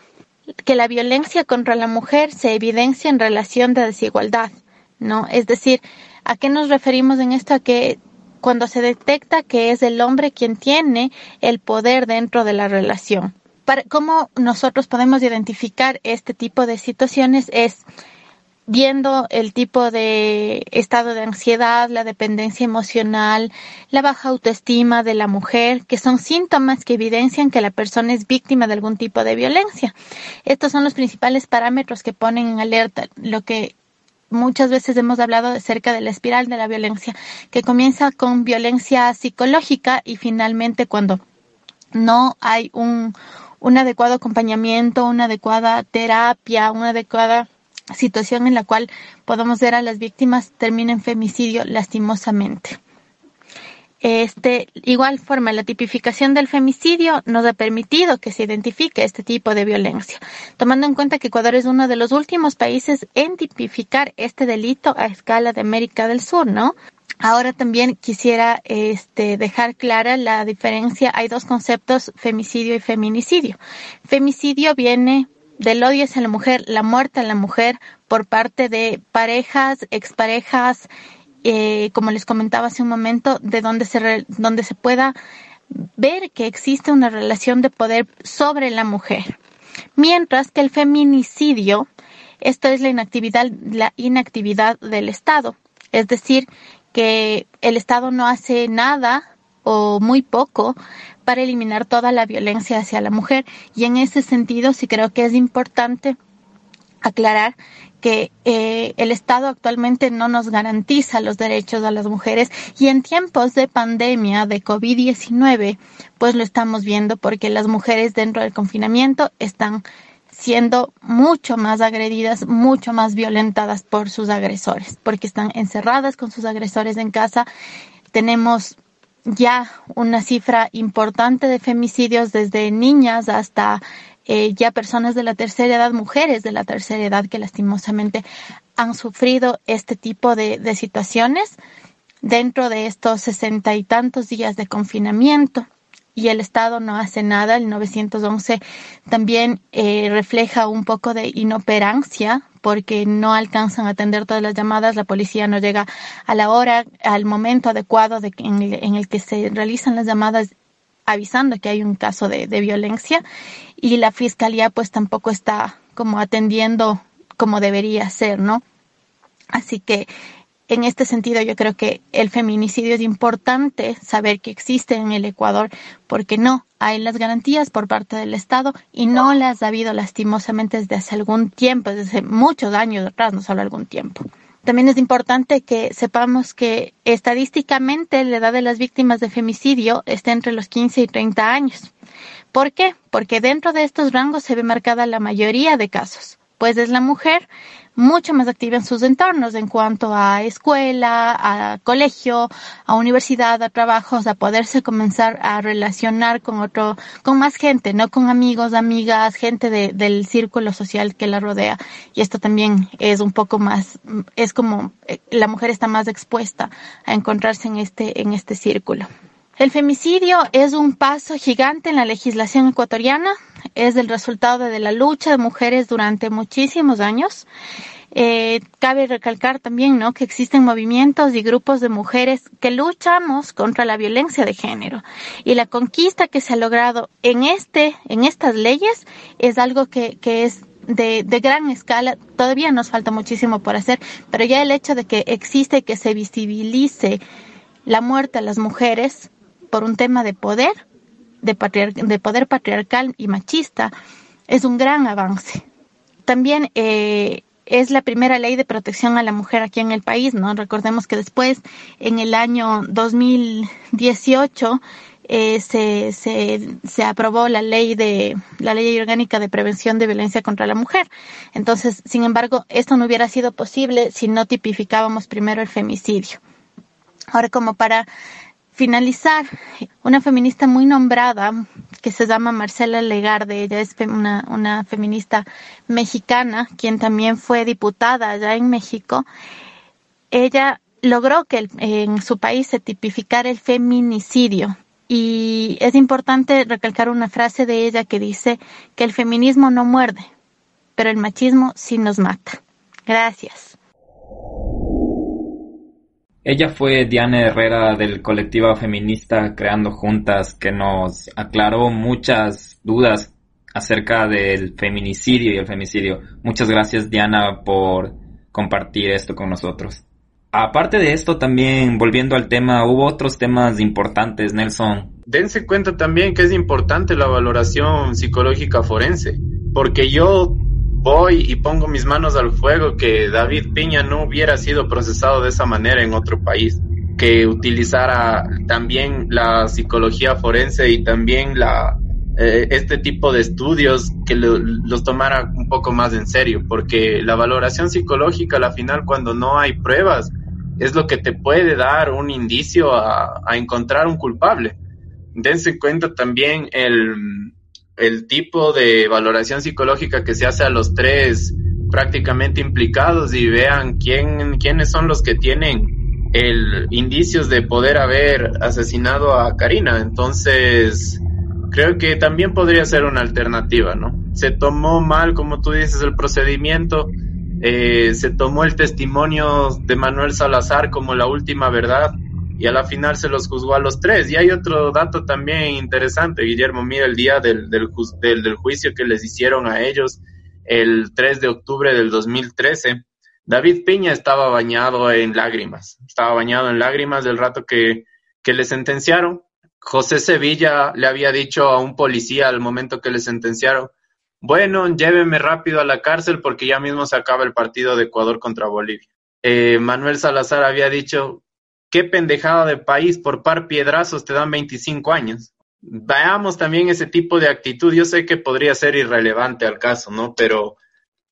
que la violencia contra la mujer se evidencia en relación de desigualdad, ¿no? Es decir, ¿A qué nos referimos en esto? A que cuando se detecta que es el hombre quien tiene el poder dentro de la relación. Para, ¿Cómo nosotros podemos identificar este tipo de situaciones? Es viendo el tipo de estado de ansiedad, la dependencia emocional, la baja autoestima de la mujer, que son síntomas que evidencian que la persona es víctima de algún tipo de violencia. Estos son los principales parámetros que ponen en alerta lo que muchas veces hemos hablado acerca de la espiral de la violencia, que comienza con violencia psicológica y finalmente cuando no hay un, un adecuado acompañamiento, una adecuada terapia, una adecuada situación en la cual podamos ver a las víctimas termina en femicidio lastimosamente. Este, igual forma, la tipificación del femicidio nos ha permitido que se identifique este tipo de violencia, tomando en cuenta que Ecuador es uno de los últimos países en tipificar este delito a escala de América del Sur, ¿no? Ahora también quisiera este, dejar clara la diferencia. Hay dos conceptos, femicidio y feminicidio. Femicidio viene del odio hacia la mujer, la muerte a la mujer por parte de parejas, exparejas, eh, como les comentaba hace un momento, de donde se, donde se pueda ver que existe una relación de poder sobre la mujer. Mientras que el feminicidio, esto es la inactividad, la inactividad del Estado. Es decir, que el Estado no hace nada o muy poco para eliminar toda la violencia hacia la mujer. Y en ese sentido sí creo que es importante aclarar que eh, el Estado actualmente no nos garantiza los derechos a las mujeres y en tiempos de pandemia de COVID-19, pues lo estamos viendo porque las mujeres dentro del confinamiento están siendo mucho más agredidas, mucho más violentadas por sus agresores, porque están encerradas con sus agresores en casa. Tenemos ya una cifra importante de femicidios desde niñas hasta eh, ya personas de la tercera edad, mujeres de la tercera edad que lastimosamente han sufrido este tipo de, de situaciones dentro de estos sesenta y tantos días de confinamiento y el Estado no hace nada. El 911 también eh, refleja un poco de inoperancia porque no alcanzan a atender todas las llamadas, la policía no llega a la hora, al momento adecuado de, en, el, en el que se realizan las llamadas avisando que hay un caso de, de violencia y la fiscalía pues tampoco está como atendiendo como debería ser, ¿no? Así que en este sentido yo creo que el feminicidio es importante saber que existe en el Ecuador porque no hay las garantías por parte del Estado y no las ha habido lastimosamente desde hace algún tiempo, desde muchos años atrás, no solo algún tiempo. También es importante que sepamos que estadísticamente la edad de las víctimas de femicidio está entre los 15 y 30 años. ¿Por qué? Porque dentro de estos rangos se ve marcada la mayoría de casos, pues es la mujer mucho más activa en sus entornos en cuanto a escuela, a colegio, a universidad, a trabajos, a poderse comenzar a relacionar con otro, con más gente, no con amigos, amigas, gente de, del círculo social que la rodea. Y esto también es un poco más, es como eh, la mujer está más expuesta a encontrarse en este, en este círculo. El femicidio es un paso gigante en la legislación ecuatoriana. Es el resultado de la lucha de mujeres durante muchísimos años. Eh, cabe recalcar también, ¿no? Que existen movimientos y grupos de mujeres que luchamos contra la violencia de género y la conquista que se ha logrado en este, en estas leyes es algo que, que es de, de, gran escala. Todavía nos falta muchísimo por hacer, pero ya el hecho de que existe y que se visibilice la muerte a las mujeres por un tema de poder, de, de poder patriarcal y machista, es un gran avance. También eh, es la primera ley de protección a la mujer aquí en el país, ¿no? Recordemos que después, en el año 2018, eh, se, se, se aprobó la ley de, la ley orgánica de prevención de violencia contra la mujer. Entonces, sin embargo, esto no hubiera sido posible si no tipificábamos primero el femicidio. Ahora, como para finalizar, una feminista muy nombrada que se llama Marcela Legarde, ella es una, una feminista mexicana, quien también fue diputada allá en México, ella logró que en su país se tipificara el feminicidio. Y es importante recalcar una frase de ella que dice que el feminismo no muerde, pero el machismo sí nos mata. Gracias. Ella fue Diana Herrera del colectivo feminista Creando Juntas que nos aclaró muchas dudas acerca del feminicidio y el femicidio. Muchas gracias Diana por compartir esto con nosotros. Aparte de esto, también volviendo al tema, hubo otros temas importantes, Nelson. Dense cuenta también que es importante la valoración psicológica forense, porque yo voy y pongo mis manos al fuego que David Piña no hubiera sido procesado de esa manera en otro país, que utilizara también la psicología forense y también la eh, este tipo de estudios que los tomara un poco más en serio, porque la valoración psicológica, al final, cuando no hay pruebas, es lo que te puede dar un indicio a, a encontrar un culpable. Dense cuenta también el, el tipo de valoración psicológica que se hace a los tres prácticamente implicados y vean quién, quiénes son los que tienen el indicios de poder haber asesinado a Karina. Entonces, creo que también podría ser una alternativa, ¿no? Se tomó mal, como tú dices, el procedimiento, eh, se tomó el testimonio de Manuel Salazar como la última verdad y a la final se los juzgó a los tres. Y hay otro dato también interesante, Guillermo, mira el día del, del, del, juicio que les hicieron a ellos, el 3 de octubre del 2013. David Piña estaba bañado en lágrimas, estaba bañado en lágrimas del rato que, que le sentenciaron. José Sevilla le había dicho a un policía al momento que le sentenciaron, bueno, lléveme rápido a la cárcel porque ya mismo se acaba el partido de Ecuador contra Bolivia. Eh, Manuel Salazar había dicho, qué pendejada de país, por par piedrazos te dan 25 años. Veamos también ese tipo de actitud. Yo sé que podría ser irrelevante al caso, ¿no? Pero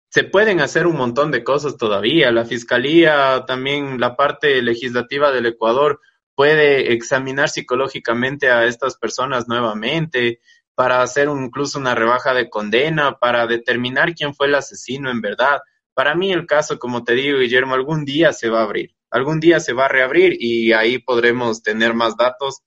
se pueden hacer un montón de cosas todavía. La fiscalía, también la parte legislativa del Ecuador puede examinar psicológicamente a estas personas nuevamente para hacer incluso una rebaja de condena, para determinar quién fue el asesino en verdad. Para mí el caso, como te digo, Guillermo, algún día se va a abrir algún día se va a reabrir y ahí podremos tener más datos,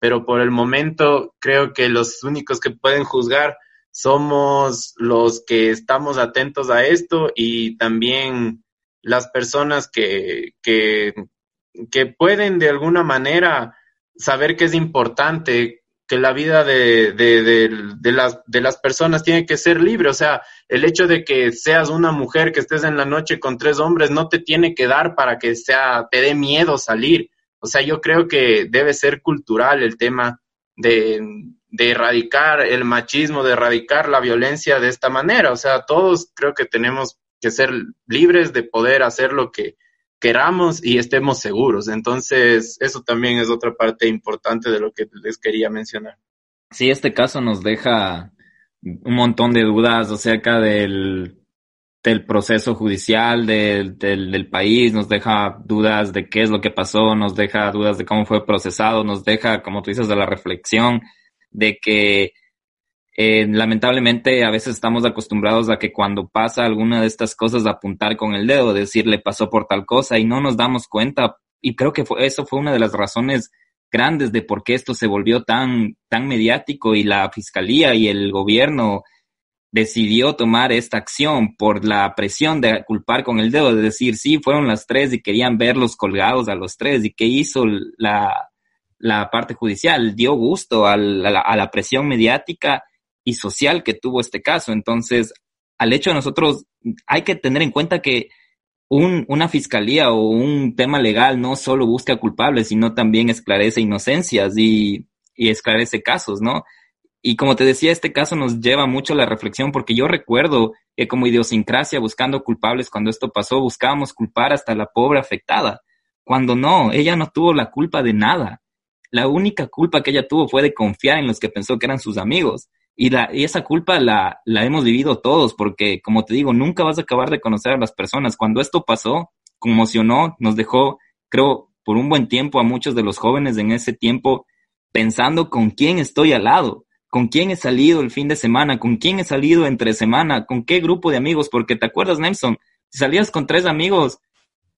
pero por el momento creo que los únicos que pueden juzgar somos los que estamos atentos a esto y también las personas que, que, que pueden de alguna manera saber que es importante que la vida de, de, las, de las personas tiene que ser libre. O sea, el hecho de que seas una mujer que estés en la noche con tres hombres no te tiene que dar para que sea, te dé miedo salir. O sea, yo creo que debe ser cultural el tema de, de erradicar el machismo, de erradicar la violencia de esta manera. O sea, todos creo que tenemos que ser libres de poder hacer lo que, queramos y estemos seguros. Entonces, eso también es otra parte importante de lo que les quería mencionar. Sí, este caso nos deja un montón de dudas acerca del, del proceso judicial del, del, del, país, nos deja dudas de qué es lo que pasó, nos deja dudas de cómo fue procesado, nos deja, como tú dices, de la reflexión de que eh, lamentablemente a veces estamos acostumbrados a que cuando pasa alguna de estas cosas apuntar con el dedo, decirle pasó por tal cosa y no nos damos cuenta. Y creo que fue, eso fue una de las razones grandes de por qué esto se volvió tan, tan mediático y la fiscalía y el gobierno decidió tomar esta acción por la presión de culpar con el dedo, de decir, sí, fueron las tres y querían verlos colgados a los tres. ¿Y qué hizo la, la parte judicial? Dio gusto a la, a la presión mediática y social que tuvo este caso. Entonces, al hecho de nosotros, hay que tener en cuenta que un, una fiscalía o un tema legal no solo busca culpables, sino también esclarece inocencias y, y esclarece casos, ¿no? Y como te decía, este caso nos lleva mucho a la reflexión porque yo recuerdo que como idiosincrasia buscando culpables cuando esto pasó, buscábamos culpar hasta la pobre afectada, cuando no, ella no tuvo la culpa de nada. La única culpa que ella tuvo fue de confiar en los que pensó que eran sus amigos. Y, la, y esa culpa la, la hemos vivido todos porque, como te digo, nunca vas a acabar de conocer a las personas. Cuando esto pasó, conmocionó, nos dejó, creo, por un buen tiempo a muchos de los jóvenes en ese tiempo pensando con quién estoy al lado con quién he salido el fin de semana, con quién he salido entre semana, con qué grupo de amigos, porque te acuerdas, Nelson, si salías con tres amigos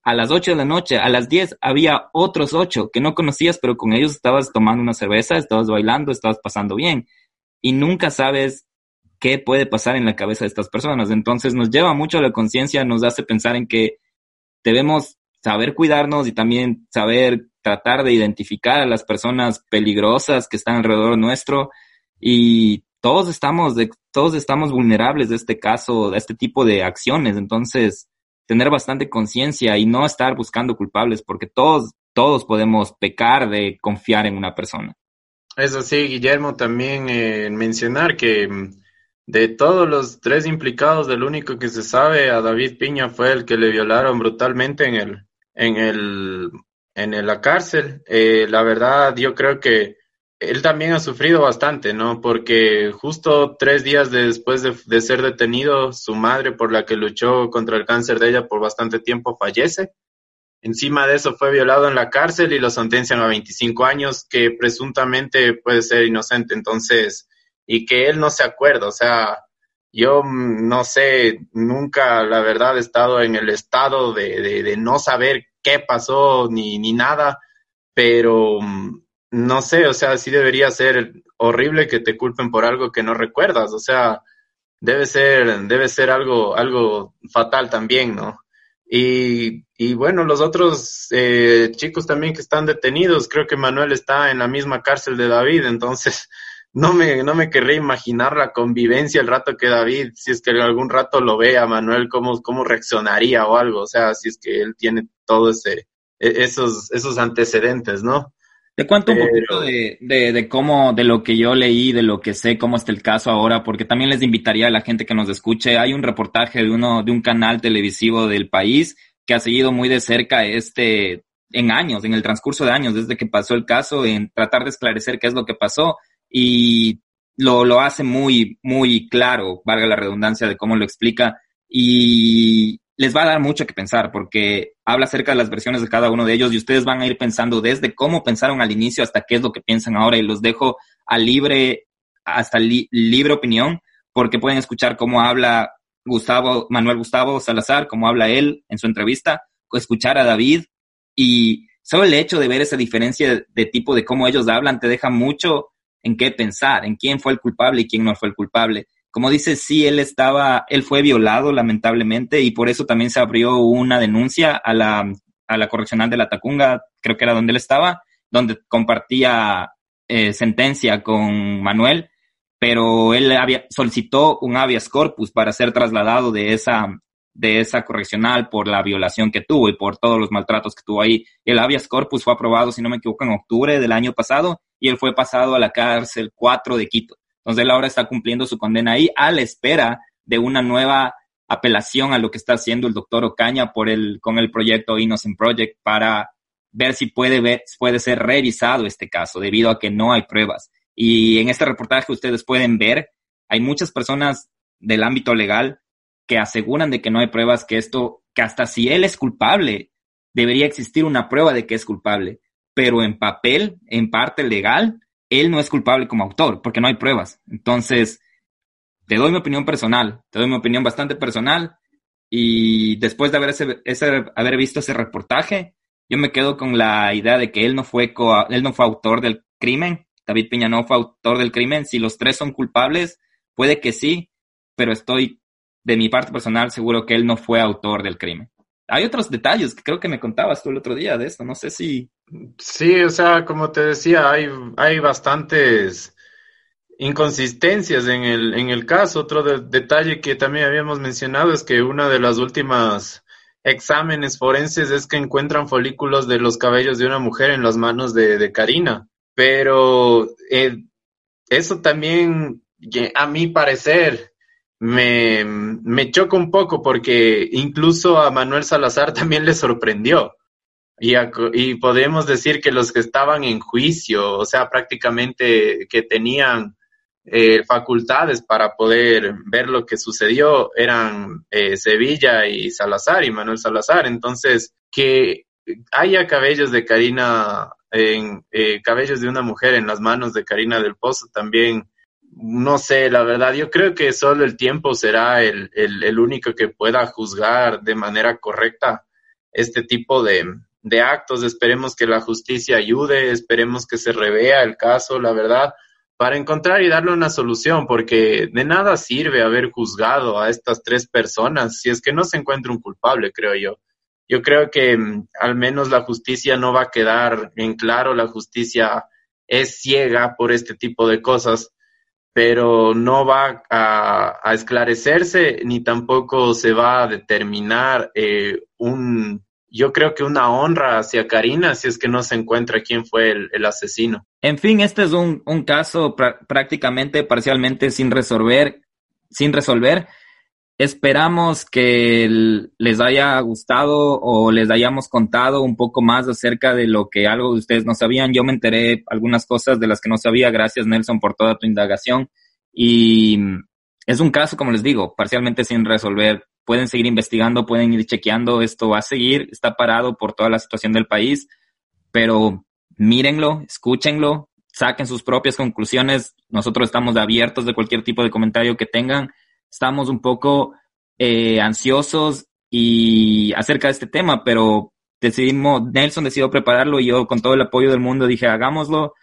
a las ocho de la noche, a las diez había otros ocho que no conocías, pero con ellos estabas tomando una cerveza, estabas bailando, estabas pasando bien, y nunca sabes qué puede pasar en la cabeza de estas personas. Entonces nos lleva mucho a la conciencia, nos hace pensar en que debemos saber cuidarnos y también saber tratar de identificar a las personas peligrosas que están alrededor nuestro y todos estamos, de, todos estamos vulnerables de este caso, de este tipo de acciones. Entonces, tener bastante conciencia y no estar buscando culpables, porque todos, todos podemos pecar de confiar en una persona. Eso sí, Guillermo, también eh, mencionar que mm, de todos los tres implicados, del único que se sabe, a David Piña fue el que le violaron brutalmente en el, en el, en la cárcel. Eh, la verdad, yo creo que él también ha sufrido bastante, ¿no? Porque justo tres días después de, ser detenido, su madre, por la que luchó contra el cáncer de ella por bastante tiempo, fallece. Encima de eso fue violado en la cárcel y lo sentencian a 25 años, que presuntamente puede ser inocente, entonces, y que él no se acuerda, o sea, yo no sé, nunca, la verdad, he estado en el estado de, de, de no saber qué pasó ni, ni nada, pero mm, no sé, o sea, sí debería ser horrible que te culpen por algo que no recuerdas, o sea, debe ser, debe ser algo, algo fatal también, ¿no? Y, y bueno, los otros eh, chicos también que están detenidos, creo que Manuel está en la misma cárcel de David, entonces (laughs) no me, no me querré imaginar la convivencia el rato que David, si es que algún rato lo vea Manuel, cómo, cómo reaccionaría o algo, o sea, si es que él tiene todo ese, e, esos, esos antecedentes, ¿no? Te cuento un poquito de, de, de, cómo, de lo que yo leí, de lo que sé, cómo está el caso ahora, porque también les invitaría a la gente que nos escuche. Hay un reportaje de uno, de un canal televisivo del país que ha seguido muy de cerca este, en años, en el transcurso de años, desde que pasó el caso, en tratar de esclarecer qué es lo que pasó y lo, lo hace muy, muy claro, valga la redundancia de cómo lo explica. Y les va a dar mucho que pensar porque habla acerca de las versiones de cada uno de ellos y ustedes van a ir pensando desde cómo pensaron al inicio hasta qué es lo que piensan ahora y los dejo a libre, hasta libre opinión porque pueden escuchar cómo habla Gustavo, Manuel Gustavo Salazar, cómo habla él en su entrevista, escuchar a David. Y solo el hecho de ver esa diferencia de tipo de cómo ellos hablan te deja mucho en qué pensar, en quién fue el culpable y quién no fue el culpable. Como dice, sí, él estaba, él fue violado lamentablemente y por eso también se abrió una denuncia a la, a la correccional de la Tacunga, creo que era donde él estaba, donde compartía eh, sentencia con Manuel, pero él había, solicitó un habeas corpus para ser trasladado de esa, de esa correccional por la violación que tuvo y por todos los maltratos que tuvo ahí. El habeas corpus fue aprobado, si no me equivoco, en octubre del año pasado y él fue pasado a la cárcel 4 de Quito. Entonces él ahora está cumpliendo su condena ahí a la espera de una nueva apelación a lo que está haciendo el doctor Ocaña por el, con el proyecto Innocent Project para ver si puede, ver, puede ser revisado este caso debido a que no hay pruebas. Y en este reportaje ustedes pueden ver, hay muchas personas del ámbito legal que aseguran de que no hay pruebas, que esto, que hasta si él es culpable, debería existir una prueba de que es culpable. Pero en papel, en parte legal, él no es culpable como autor, porque no hay pruebas. Entonces, te doy mi opinión personal, te doy mi opinión bastante personal, y después de haber, ese, haber visto ese reportaje, yo me quedo con la idea de que él no, fue él no fue autor del crimen, David Piña no fue autor del crimen, si los tres son culpables, puede que sí, pero estoy de mi parte personal seguro que él no fue autor del crimen. Hay otros detalles que creo que me contabas tú el otro día de esto, no sé si... Sí, o sea, como te decía, hay, hay bastantes inconsistencias en el, en el caso. Otro detalle que también habíamos mencionado es que una de las últimas exámenes forenses es que encuentran folículos de los cabellos de una mujer en las manos de, Karina. Pero eh, eso también, a mi parecer, me, me choca un poco porque incluso a Manuel Salazar también le sorprendió. Y, y podemos decir que los que estaban en juicio, o sea, prácticamente que tenían eh, facultades para poder ver lo que sucedió eran eh, Sevilla y Salazar y Manuel Salazar. Entonces, que haya cabellos de Karina, en, eh, cabellos de una mujer en las manos de Karina del Pozo también, no sé, la verdad, yo creo que solo el tiempo será el, el, único que pueda juzgar de manera correcta este tipo de, de actos. Esperemos que la justicia ayude, esperemos que se revea el caso, la verdad para encontrar y darle una solución, porque de nada sirve haber juzgado a estas tres personas si es que no se encuentra un culpable, creo yo. Yo creo que mm, al menos la justicia no va a quedar en claro, la justicia es ciega por este tipo de cosas, pero no va a, esclarecerse ni tampoco se va a determinar eh, un, yo creo que una honra hacia Karina si es que no se encuentra quién fue el, asesino. En fin, este es un, caso prácticamente parcialmente sin resolver, sin resolver. Esperamos que les haya gustado o les hayamos contado un poco más acerca de lo que algo de ustedes no sabían. Yo me enteré algunas cosas de las que no sabía. Gracias, Nelson, por toda tu indagación. Y es un caso, como les digo, parcialmente sin resolver pueden seguir investigando, pueden ir chequeando, esto va a seguir, está parado por toda la situación del país, pero mírenlo, escúchenlo, saquen sus propias conclusiones. Nosotros estamos abiertos de cualquier tipo de comentario que tengan. Estamos un poco eh, ansiosos y acerca de este tema, pero decidimos, Nelson decidió prepararlo y yo con todo el apoyo del mundo dije, hagámoslo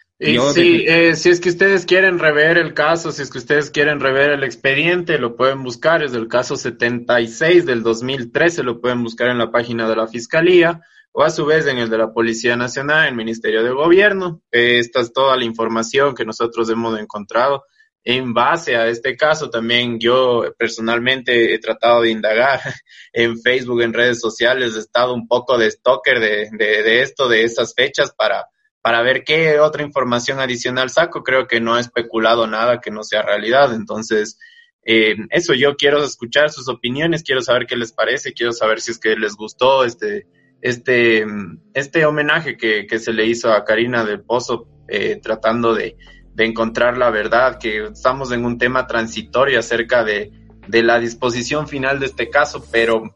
sí, eh, si es que ustedes quieren rever el caso, si es que ustedes quieren rever el expediente, lo pueden buscar, es del caso 76 del 2013, lo pueden buscar en la página de la Fiscalía o a su vez en el de la Policía Nacional, el Ministerio de Gobierno. esta es toda la información que nosotros hemos encontrado. En base a este caso, también yo personalmente he tratado de indagar (laughs) en Facebook, en redes sociales, he estado un poco de stalker de, de, de esto, de esas fechas para para ver qué otra información adicional saco. Creo que no he especulado nada que no sea realidad. Entonces, eh, eso yo quiero escuchar sus opiniones, quiero saber qué les parece, quiero saber si es que les gustó este, este, este homenaje que, que se le hizo a Karina del Pozo, eh, tratando de, de encontrar la verdad, que estamos en un tema transitorio acerca de, de la disposición final de este caso, pero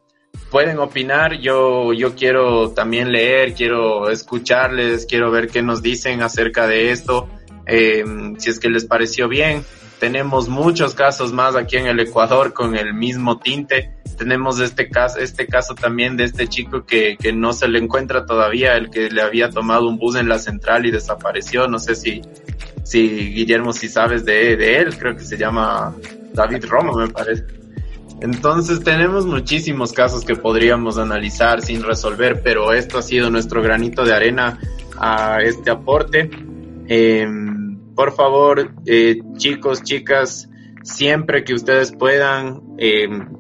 pueden opinar. Yo, yo quiero también leer, quiero escucharles, quiero ver qué nos dicen acerca de esto, eh, si es que les pareció bien. Tenemos muchos casos más aquí en el Ecuador con el mismo tinte. Tenemos este caso, este caso también de este chico que, que no se le encuentra todavía, el que le había tomado un bus en la central y desapareció. No sé si, si Guillermo, si sabes de, de él, creo que se llama David Roma, me parece. Entonces tenemos muchísimos casos que podríamos analizar sin resolver, pero esto ha sido nuestro granito de arena a este aporte. Em, por favor, eh, chicos, chicas, siempre que ustedes puedan, em,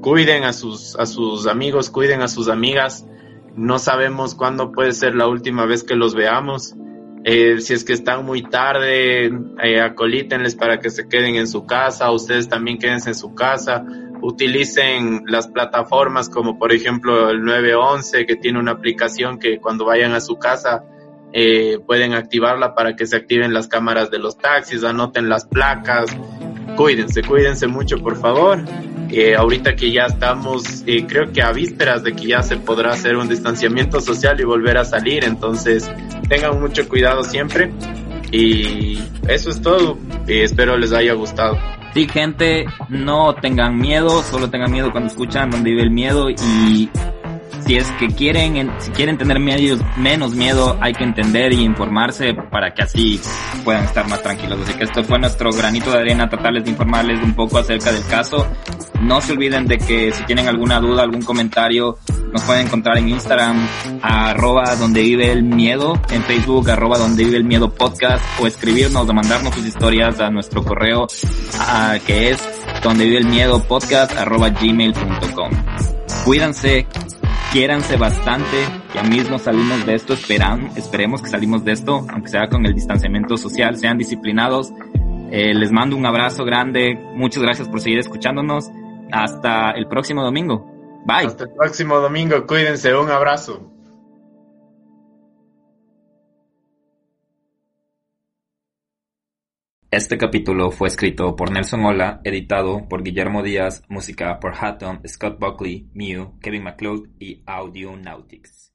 cuiden a sus, a sus amigos, cuiden a sus amigas. No sabemos cuándo puede ser la última vez que los veamos. Eh, si es que están muy tarde, eh, acolítenles para que se queden en su casa, ustedes también quédense en su casa utilicen las plataformas como por ejemplo el 911 que tiene una aplicación que cuando vayan a su casa eh, pueden activarla para que se activen las cámaras de los taxis, anoten las placas, cuídense, cuídense mucho por favor. Eh, ahorita que ya estamos, eh, creo que a vísperas de que ya se podrá hacer un distanciamiento social y volver a salir, entonces tengan mucho cuidado siempre. Y eso es todo. Y espero les haya gustado. Sí, gente, no tengan miedo, solo tengan miedo cuando escuchan donde vive el miedo y si es que quieren, si quieren tener menos miedo, hay que entender y informarse para que así puedan estar más tranquilos. Así que esto fue nuestro granito de arena, tratarles de informarles un poco acerca del caso. No se olviden de que si tienen alguna duda, algún comentario, nos pueden encontrar en Instagram, arroba donde vive el miedo, en Facebook, arroba donde vive el miedo podcast, o escribirnos o mandarnos sus historias a nuestro correo, que es donde vive el miedo podcast, arroba gmail.com. Cuídense, quiéranse bastante, ya mismo salimos de esto, esperan, esperemos que salimos de esto, aunque sea con el distanciamiento social, sean disciplinados. Eh, les mando un abrazo grande, muchas gracias por seguir escuchándonos. Hasta el próximo domingo. Bye. Hasta el próximo domingo, cuídense, un abrazo. Este capítulo fue escrito por Nelson Ola, editado por Guillermo Díaz, música por Hatton, Scott Buckley, Mew, Kevin MacLeod y Audio Nautics.